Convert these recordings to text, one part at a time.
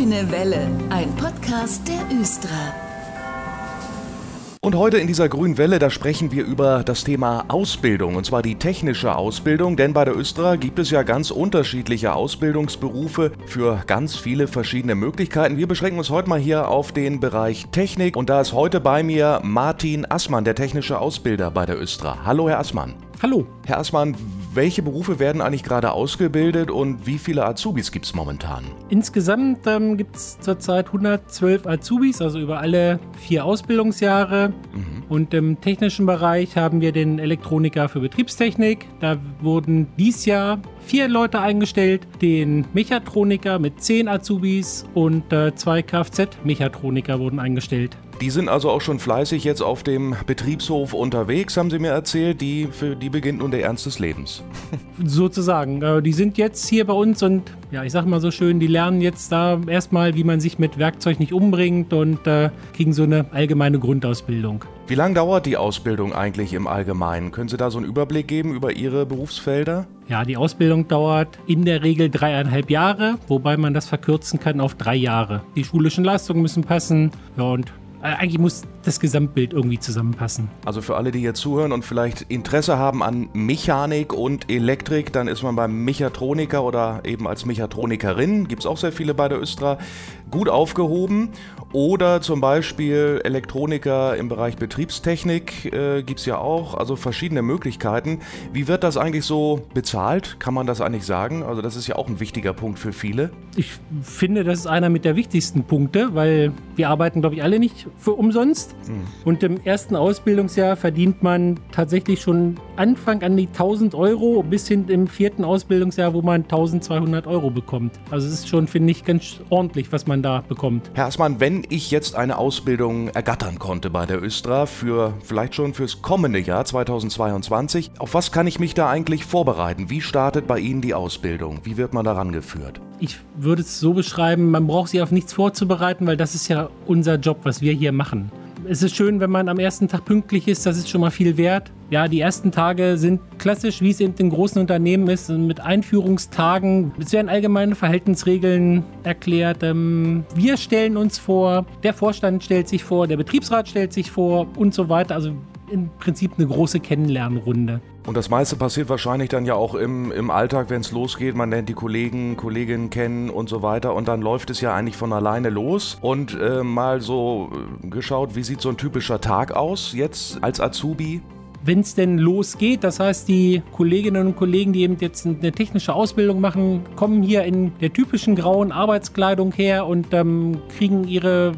Grüne Welle, ein Podcast der Östra. Und heute in dieser grünen Welle, da sprechen wir über das Thema Ausbildung, und zwar die technische Ausbildung, denn bei der Östra gibt es ja ganz unterschiedliche Ausbildungsberufe für ganz viele verschiedene Möglichkeiten. Wir beschränken uns heute mal hier auf den Bereich Technik und da ist heute bei mir Martin Assmann, der technische Ausbilder bei der Östra. Hallo, Herr Assmann. Hallo. Herr Assmann, welche Berufe werden eigentlich gerade ausgebildet und wie viele Azubis gibt es momentan? Insgesamt ähm, gibt es zurzeit 112 Azubis, also über alle vier Ausbildungsjahre. Mhm. Und im technischen Bereich haben wir den Elektroniker für Betriebstechnik. Da wurden dies Jahr vier Leute eingestellt, den Mechatroniker mit zehn Azubis und äh, zwei Kfz-Mechatroniker wurden eingestellt. Die sind also auch schon fleißig jetzt auf dem Betriebshof unterwegs, haben Sie mir erzählt. Die, für die beginnt nun der Ernst des Lebens. Sozusagen. Äh, die sind jetzt hier bei uns und ja, ich sag mal so schön, die lernen jetzt da erstmal, wie man sich mit Werkzeug nicht umbringt und äh, kriegen so eine allgemeine Grundausbildung. Wie lange dauert die Ausbildung eigentlich im Allgemeinen? Können Sie da so einen Überblick geben über Ihre Berufsfelder? Ja, die Ausbildung dauert in der Regel dreieinhalb Jahre, wobei man das verkürzen kann auf drei Jahre. Die schulischen Leistungen müssen passen. Ja, und äh, eigentlich muss das Gesamtbild irgendwie zusammenpassen. Also für alle, die hier zuhören und vielleicht Interesse haben an Mechanik und Elektrik, dann ist man beim Mechatroniker oder eben als Mechatronikerin, gibt es auch sehr viele bei der Östra, gut aufgehoben. Oder zum Beispiel Elektroniker im Bereich Betriebstechnik äh, gibt es ja auch, also verschiedene Möglichkeiten. Wie wird das eigentlich so bezahlt? Kann man das eigentlich sagen? Also das ist ja auch ein wichtiger Punkt für viele. Ich finde, das ist einer mit der wichtigsten Punkte, weil wir arbeiten, glaube ich, alle nicht für umsonst. Mhm. Und im ersten Ausbildungsjahr verdient man tatsächlich schon Anfang an die 1000 Euro bis hin im vierten Ausbildungsjahr, wo man 1200 Euro bekommt. Also es ist schon, finde ich, ganz ordentlich, was man da bekommt. Herr Assmann, wenn ich jetzt eine Ausbildung ergattern konnte bei der Östra für vielleicht schon fürs kommende Jahr 2022, auf was kann ich mich da eigentlich vorbereiten? Wie startet bei Ihnen die Ausbildung? Wie wird man daran geführt? Ich würde es so beschreiben, man braucht sich auf nichts vorzubereiten, weil das ist ja unser Job, was wir hier machen es ist schön, wenn man am ersten Tag pünktlich ist, das ist schon mal viel wert. Ja, die ersten Tage sind klassisch, wie es in großen Unternehmen ist, mit Einführungstagen. Es werden allgemeine Verhaltensregeln erklärt. Ähm, wir stellen uns vor, der Vorstand stellt sich vor, der Betriebsrat stellt sich vor und so weiter. Also im Prinzip eine große Kennenlernrunde. Und das meiste passiert wahrscheinlich dann ja auch im, im Alltag, wenn es losgeht. Man lernt die Kollegen, Kolleginnen kennen und so weiter. Und dann läuft es ja eigentlich von alleine los. Und äh, mal so äh, geschaut, wie sieht so ein typischer Tag aus jetzt als Azubi? wenn es denn losgeht. Das heißt, die Kolleginnen und Kollegen, die eben jetzt eine technische Ausbildung machen, kommen hier in der typischen grauen Arbeitskleidung her und ähm, kriegen ihre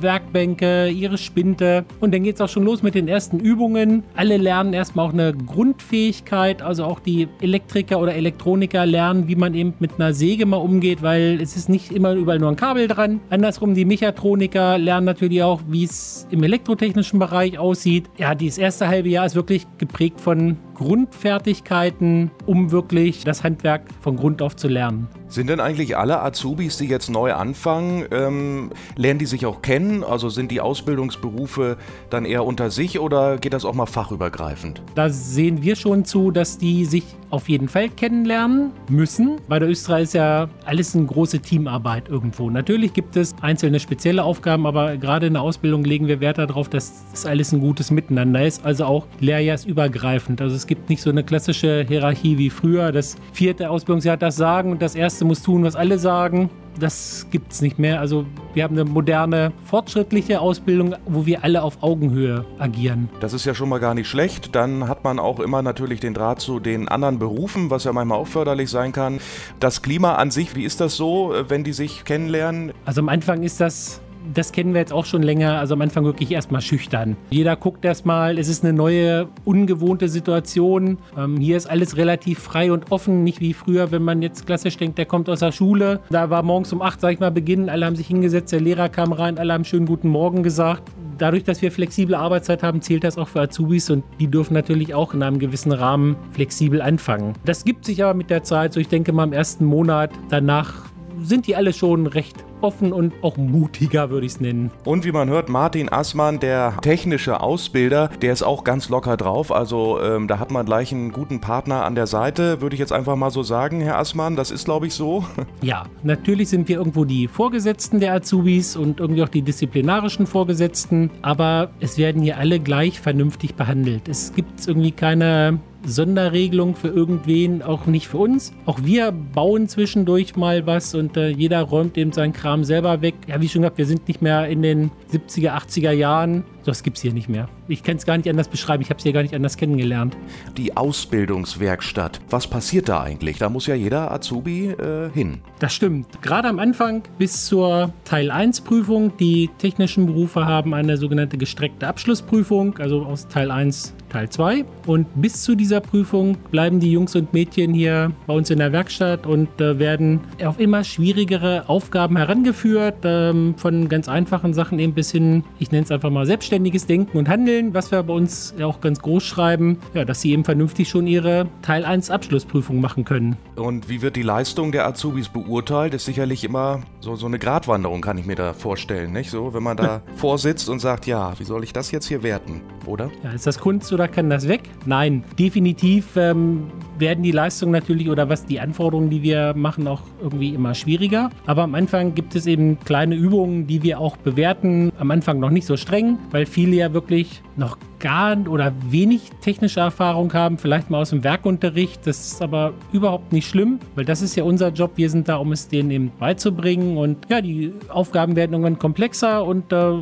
Werkbänke, ihre Spinte. Und dann geht es auch schon los mit den ersten Übungen. Alle lernen erstmal auch eine Grundfähigkeit, also auch die Elektriker oder Elektroniker lernen, wie man eben mit einer Säge mal umgeht, weil es ist nicht immer überall nur ein Kabel dran. Andersrum, die Mechatroniker lernen natürlich auch, wie es im elektrotechnischen Bereich aussieht. Ja, dieses erste halbe Jahr ist wirklich geprägt von Grundfertigkeiten, um wirklich das Handwerk von Grund auf zu lernen. Sind denn eigentlich alle Azubis, die jetzt neu anfangen, ähm, lernen die sich auch kennen? Also sind die Ausbildungsberufe dann eher unter sich oder geht das auch mal fachübergreifend? Da sehen wir schon zu, dass die sich auf jeden Fall kennenlernen müssen. Bei der Österreich ist ja alles eine große Teamarbeit irgendwo. Natürlich gibt es einzelne spezielle Aufgaben, aber gerade in der Ausbildung legen wir Wert darauf, dass das alles ein gutes Miteinander ist, also auch lehrjahrsübergreifend. Also es gibt nicht so eine klassische Hierarchie wie früher. Das vierte Ausbildungsjahr hat das Sagen und das Erste muss tun, was alle sagen. Das gibt es nicht mehr. Also wir haben eine moderne, fortschrittliche Ausbildung, wo wir alle auf Augenhöhe agieren. Das ist ja schon mal gar nicht schlecht. Dann hat man auch immer natürlich den Draht zu den anderen Berufen, was ja manchmal auch förderlich sein kann. Das Klima an sich, wie ist das so, wenn die sich kennenlernen? Also am Anfang ist das das kennen wir jetzt auch schon länger. Also am Anfang wirklich erstmal schüchtern. Jeder guckt erstmal, es ist eine neue, ungewohnte Situation. Ähm, hier ist alles relativ frei und offen, nicht wie früher, wenn man jetzt klassisch denkt, der kommt aus der Schule. Da war morgens um 8, sag ich mal, Beginn, alle haben sich hingesetzt, der Lehrer kam rein, alle haben schönen guten Morgen gesagt. Dadurch, dass wir flexible Arbeitszeit haben, zählt das auch für Azubis und die dürfen natürlich auch in einem gewissen Rahmen flexibel anfangen. Das gibt sich aber mit der Zeit, so ich denke mal im ersten Monat danach sind die alle schon recht offen und auch mutiger, würde ich es nennen. Und wie man hört, Martin Assmann, der technische Ausbilder, der ist auch ganz locker drauf. Also ähm, da hat man gleich einen guten Partner an der Seite, würde ich jetzt einfach mal so sagen, Herr Assmann. Das ist, glaube ich, so. Ja, natürlich sind wir irgendwo die Vorgesetzten der Azubis und irgendwie auch die disziplinarischen Vorgesetzten, aber es werden hier alle gleich vernünftig behandelt. Es gibt irgendwie keine Sonderregelung für irgendwen, auch nicht für uns. Auch wir bauen zwischendurch mal was und äh, jeder räumt eben seinen Kram selber weg. Ja, wie schon gesagt, wir sind nicht mehr in den 70er, 80er Jahren. Das gibt es hier nicht mehr. Ich kann es gar nicht anders beschreiben. Ich habe es hier gar nicht anders kennengelernt. Die Ausbildungswerkstatt. Was passiert da eigentlich? Da muss ja jeder Azubi äh, hin. Das stimmt. Gerade am Anfang bis zur Teil 1 Prüfung. Die technischen Berufe haben eine sogenannte gestreckte Abschlussprüfung, also aus Teil 1 Teil 2. Und bis zu dieser Prüfung bleiben die Jungs und Mädchen hier bei uns in der Werkstatt und äh, werden auf immer schwierigere Aufgaben herangeführt. Ähm, von ganz einfachen Sachen eben bis hin, ich nenne es einfach mal selbstständiges Denken und Handeln, was wir bei uns auch ganz groß schreiben, ja, dass sie eben vernünftig schon ihre Teil 1 Abschlussprüfung machen können. Und wie wird die Leistung der Azubis beurteilt? Ist sicherlich immer so, so eine Gratwanderung, kann ich mir da vorstellen, nicht so? Wenn man da vorsitzt und sagt, ja, wie soll ich das jetzt hier werten, oder? Ja, ist das Kunst oder kann das weg? Nein, definitiv ähm, werden die Leistungen natürlich oder was die Anforderungen, die wir machen, auch irgendwie immer schwieriger. Aber am Anfang gibt es eben kleine Übungen, die wir auch bewerten. Am Anfang noch nicht so streng, weil viele ja wirklich noch gar oder wenig technische Erfahrung haben, vielleicht mal aus dem Werkunterricht. Das ist aber überhaupt nicht schlimm, weil das ist ja unser Job. Wir sind da, um es denen eben beizubringen. Und ja, die Aufgaben werden irgendwann komplexer und äh,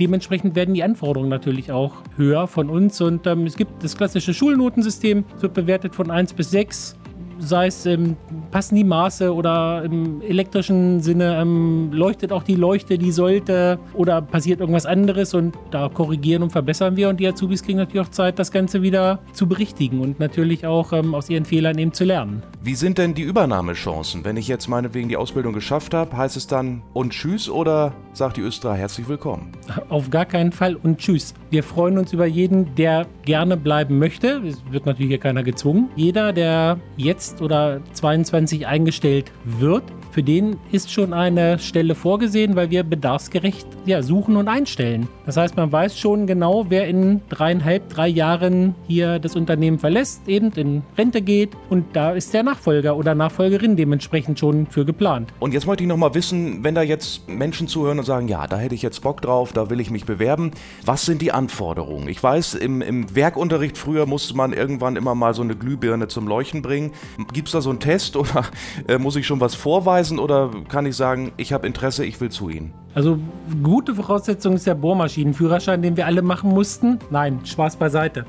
dementsprechend werden die Anforderungen natürlich auch höher von uns. Und ähm, es gibt das klassische Schulnotensystem, wird bewertet von 1 bis 6 sei es ähm, passen die Maße oder im elektrischen Sinne ähm, leuchtet auch die Leuchte, die sollte oder passiert irgendwas anderes und da korrigieren und verbessern wir und die Azubis kriegen natürlich auch Zeit, das Ganze wieder zu berichtigen und natürlich auch ähm, aus ihren Fehlern eben zu lernen. Wie sind denn die Übernahmechancen? Wenn ich jetzt meinetwegen die Ausbildung geschafft habe, heißt es dann und tschüss oder sagt die Östra herzlich willkommen? Auf gar keinen Fall und tschüss. Wir freuen uns über jeden, der gerne bleiben möchte. Es wird natürlich hier keiner gezwungen. Jeder, der jetzt oder 22 eingestellt wird, für den ist schon eine Stelle vorgesehen, weil wir bedarfsgerecht ja, suchen und einstellen. Das heißt, man weiß schon genau, wer in dreieinhalb, drei Jahren hier das Unternehmen verlässt, eben in Rente geht und da ist der Nachfolger oder Nachfolgerin dementsprechend schon für geplant. Und jetzt möchte ich nochmal wissen, wenn da jetzt Menschen zuhören und sagen, ja, da hätte ich jetzt Bock drauf, da will ich mich bewerben, was sind die Anforderungen? Ich weiß, im, im Werkunterricht früher musste man irgendwann immer mal so eine Glühbirne zum Leuchten bringen. Gibt es da so einen Test oder äh, muss ich schon was vorweisen oder kann ich sagen, ich habe Interesse, ich will zu Ihnen? Also gute Voraussetzung ist der Bohrmaschinenführerschein, den wir alle machen mussten. Nein, Spaß beiseite.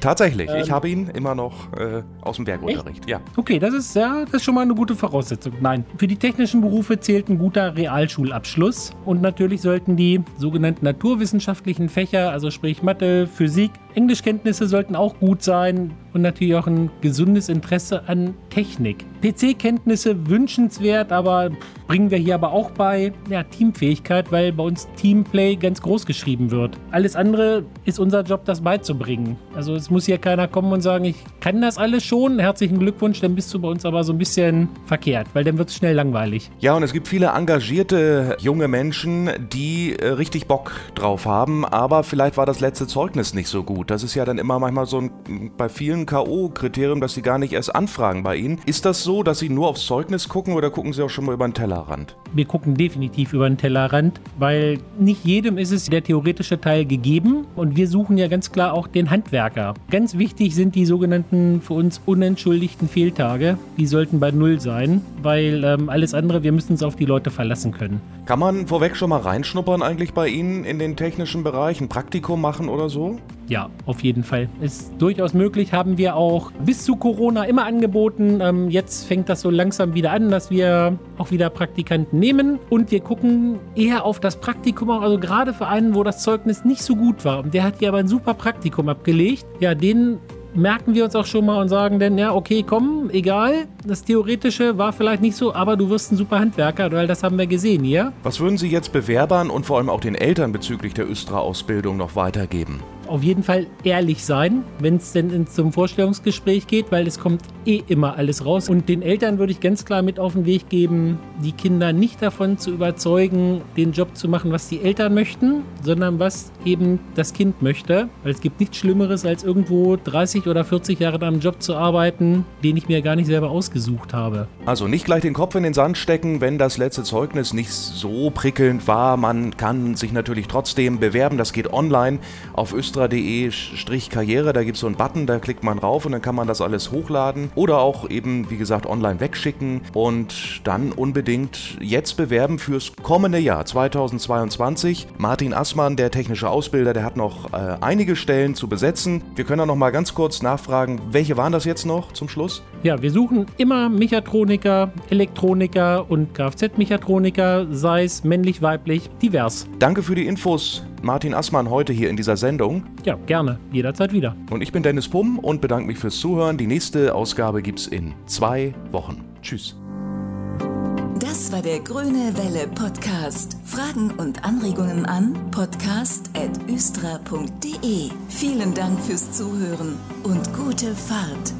Tatsächlich, ähm, ich habe ihn immer noch äh, aus dem Werkunterricht. Echt? Ja. Okay, das ist ja, das ist schon mal eine gute Voraussetzung. Nein, für die technischen Berufe zählt ein guter Realschulabschluss und natürlich sollten die sogenannten naturwissenschaftlichen Fächer, also sprich Mathe, Physik, Englischkenntnisse sollten auch gut sein und natürlich auch ein gesundes Interesse an Technik. PC-Kenntnisse wünschenswert, aber bringen wir hier aber auch bei ja, Teamfähigkeit, weil bei uns Teamplay ganz groß geschrieben wird. Alles andere ist unser Job, das beizubringen. Also es muss hier keiner kommen und sagen, ich kann das alles schon, herzlichen Glückwunsch, dann bist du bei uns aber so ein bisschen verkehrt, weil dann wird es schnell langweilig. Ja, und es gibt viele engagierte junge Menschen, die äh, richtig Bock drauf haben, aber vielleicht war das letzte Zeugnis nicht so gut. Das ist ja dann immer manchmal so ein bei vielen K.O.-Kriterium, dass sie gar nicht erst anfragen bei Ihnen. Ist das so, dass Sie nur aufs Zeugnis gucken oder gucken Sie auch schon mal über den Tellerrand? Wir gucken definitiv über den Tellerrand, weil nicht jedem ist es der theoretische Teil gegeben und wir suchen ja ganz klar auch den Handwerker. Ganz wichtig sind die sogenannten für uns unentschuldigten Fehltage. Die sollten bei Null sein, weil ähm, alles andere, wir müssen uns auf die Leute verlassen können. Kann man vorweg schon mal reinschnuppern eigentlich bei Ihnen in den technischen Bereich, ein Praktikum machen oder so? Ja, auf jeden Fall. Ist durchaus möglich, haben wir auch bis zu Corona immer angeboten. Ähm, jetzt fängt das so langsam wieder an, dass wir auch wieder Praktikanten nehmen und wir gucken eher auf das Praktikum, also gerade für einen, wo das Zeugnis nicht so gut war. Der hat ja aber ein super Praktikum abgelegt. Ja, den merken wir uns auch schon mal und sagen dann, ja, okay, komm, egal, das Theoretische war vielleicht nicht so, aber du wirst ein super Handwerker, weil das haben wir gesehen hier. Was würden Sie jetzt Bewerbern und vor allem auch den Eltern bezüglich der Östra-Ausbildung noch weitergeben? auf jeden Fall ehrlich sein, wenn es denn zum Vorstellungsgespräch geht, weil es kommt eh immer alles raus. Und den Eltern würde ich ganz klar mit auf den Weg geben, die Kinder nicht davon zu überzeugen, den Job zu machen, was die Eltern möchten, sondern was eben das Kind möchte. Weil es gibt nichts Schlimmeres, als irgendwo 30 oder 40 Jahre an einem Job zu arbeiten, den ich mir gar nicht selber ausgesucht habe. Also nicht gleich den Kopf in den Sand stecken, wenn das letzte Zeugnis nicht so prickelnd war. Man kann sich natürlich trotzdem bewerben. Das geht online auf östra.de-karriere. Da gibt es so einen Button, da klickt man rauf und dann kann man das alles hochladen oder auch eben, wie gesagt, online wegschicken und dann unbedingt jetzt bewerben fürs kommende Jahr 2022. Martin Assmann, der technische Ausbilder, der hat noch äh, einige Stellen zu besetzen. Wir können da noch mal ganz kurz nachfragen, welche waren das jetzt noch zum Schluss? Ja, wir suchen immer Mechatroniker, Elektroniker und Kfz-Mechatroniker, sei es männlich, weiblich, divers. Danke für die Infos, Martin Assmann, heute hier in dieser Sendung. Ja, gerne, jederzeit wieder. Und ich bin Dennis Pumm und bedanke mich fürs Zuhören. Die nächste Ausgabe gibt's in zwei Wochen. Tschüss. Das war der Grüne Welle Podcast. Fragen und Anregungen an podcast.östra.de. Vielen Dank fürs Zuhören und gute Fahrt.